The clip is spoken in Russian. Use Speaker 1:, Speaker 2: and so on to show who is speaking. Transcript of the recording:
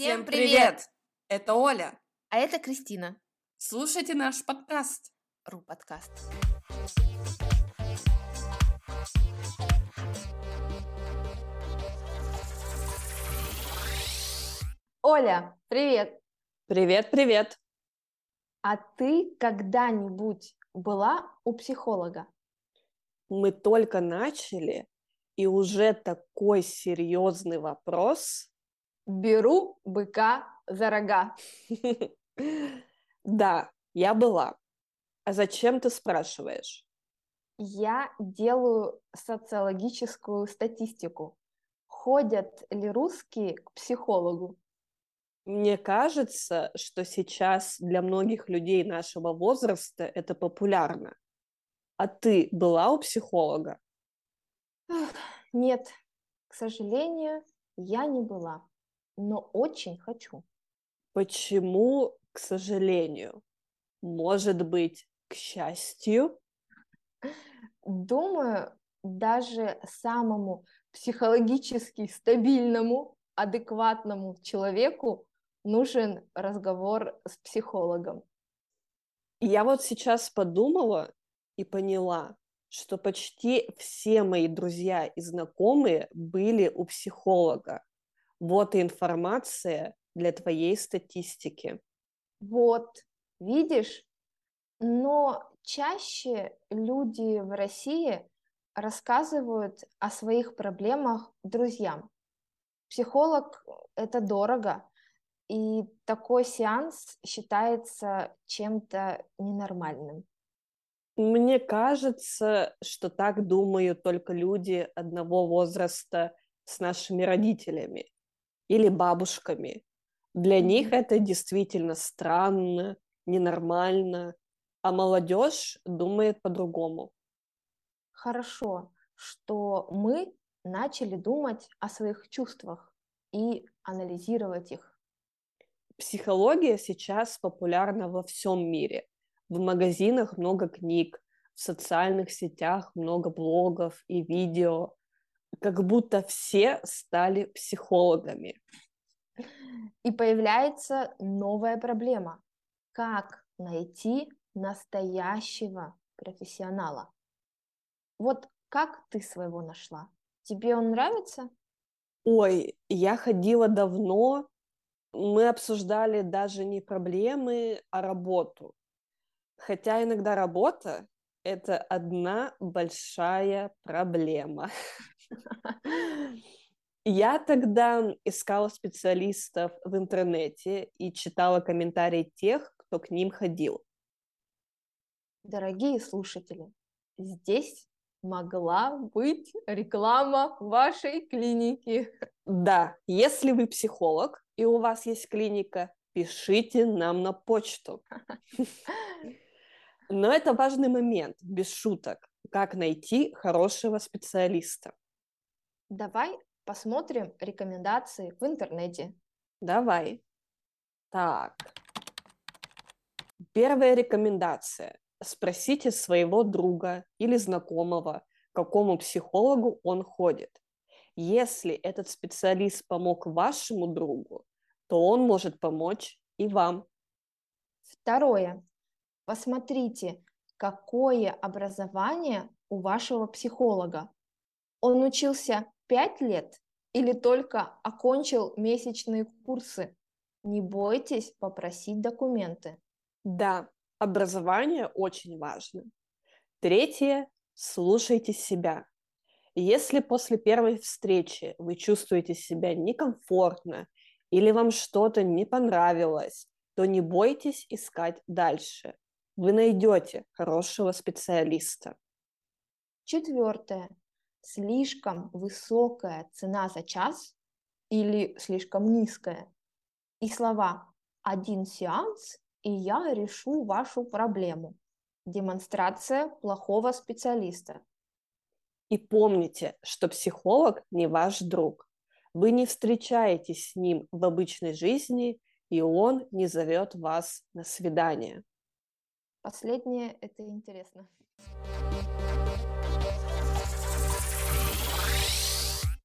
Speaker 1: Всем привет! Это Оля.
Speaker 2: А это Кристина.
Speaker 1: Слушайте наш подкаст.
Speaker 2: Ру подкаст. Оля, привет!
Speaker 3: Привет, привет!
Speaker 2: А ты когда-нибудь была у психолога?
Speaker 3: Мы только начали, и уже такой серьезный вопрос.
Speaker 2: Беру быка за рога.
Speaker 3: Да, я была. А зачем ты спрашиваешь?
Speaker 2: Я делаю социологическую статистику. Ходят ли русские к психологу?
Speaker 3: Мне кажется, что сейчас для многих людей нашего возраста это популярно. А ты была у психолога?
Speaker 2: Нет, к сожалению, я не была, но очень хочу.
Speaker 3: Почему, к сожалению? Может быть, к счастью?
Speaker 2: Думаю, даже самому психологически стабильному, адекватному человеку нужен разговор с психологом.
Speaker 3: Я вот сейчас подумала и поняла, что почти все мои друзья и знакомые были у психолога. Вот и информация для твоей статистики.
Speaker 2: Вот, видишь, но чаще люди в России рассказывают о своих проблемах друзьям. Психолог – это дорого, и такой сеанс считается чем-то ненормальным.
Speaker 3: Мне кажется, что так думают только люди одного возраста с нашими родителями или бабушками. Для них это действительно странно, ненормально, а молодежь думает по-другому.
Speaker 2: Хорошо, что мы начали думать о своих чувствах и анализировать их.
Speaker 3: Психология сейчас популярна во всем мире. В магазинах много книг, в социальных сетях много блогов и видео. Как будто все стали психологами.
Speaker 2: И появляется новая проблема. Как найти настоящего профессионала? Вот как ты своего нашла? Тебе он нравится?
Speaker 3: Ой, я ходила давно. Мы обсуждали даже не проблемы, а работу. Хотя иногда работа – это одна большая проблема. Я тогда искала специалистов в интернете и читала комментарии тех, кто к ним ходил.
Speaker 2: Дорогие слушатели, здесь могла быть реклама вашей клиники.
Speaker 3: Да, если вы психолог и у вас есть клиника, пишите нам на почту. Но это важный момент, без шуток. Как найти хорошего специалиста?
Speaker 2: Давай посмотрим рекомендации в интернете.
Speaker 3: Давай. Так. Первая рекомендация. Спросите своего друга или знакомого, к какому психологу он ходит. Если этот специалист помог вашему другу, то он может помочь и вам.
Speaker 2: Второе. Посмотрите, какое образование у вашего психолога. Он учился пять лет или только окончил месячные курсы? Не бойтесь попросить документы.
Speaker 3: Да, образование очень важно. Третье – слушайте себя. Если после первой встречи вы чувствуете себя некомфортно или вам что-то не понравилось, то не бойтесь искать дальше. Вы найдете хорошего специалиста.
Speaker 2: Четвертое. Слишком высокая цена за час или слишком низкая. И слова «один сеанс, и я решу вашу проблему». Демонстрация плохого специалиста.
Speaker 3: И помните, что психолог не ваш друг. Вы не встречаетесь с ним в обычной жизни, и он не зовет вас на свидание.
Speaker 2: Последнее это интересно.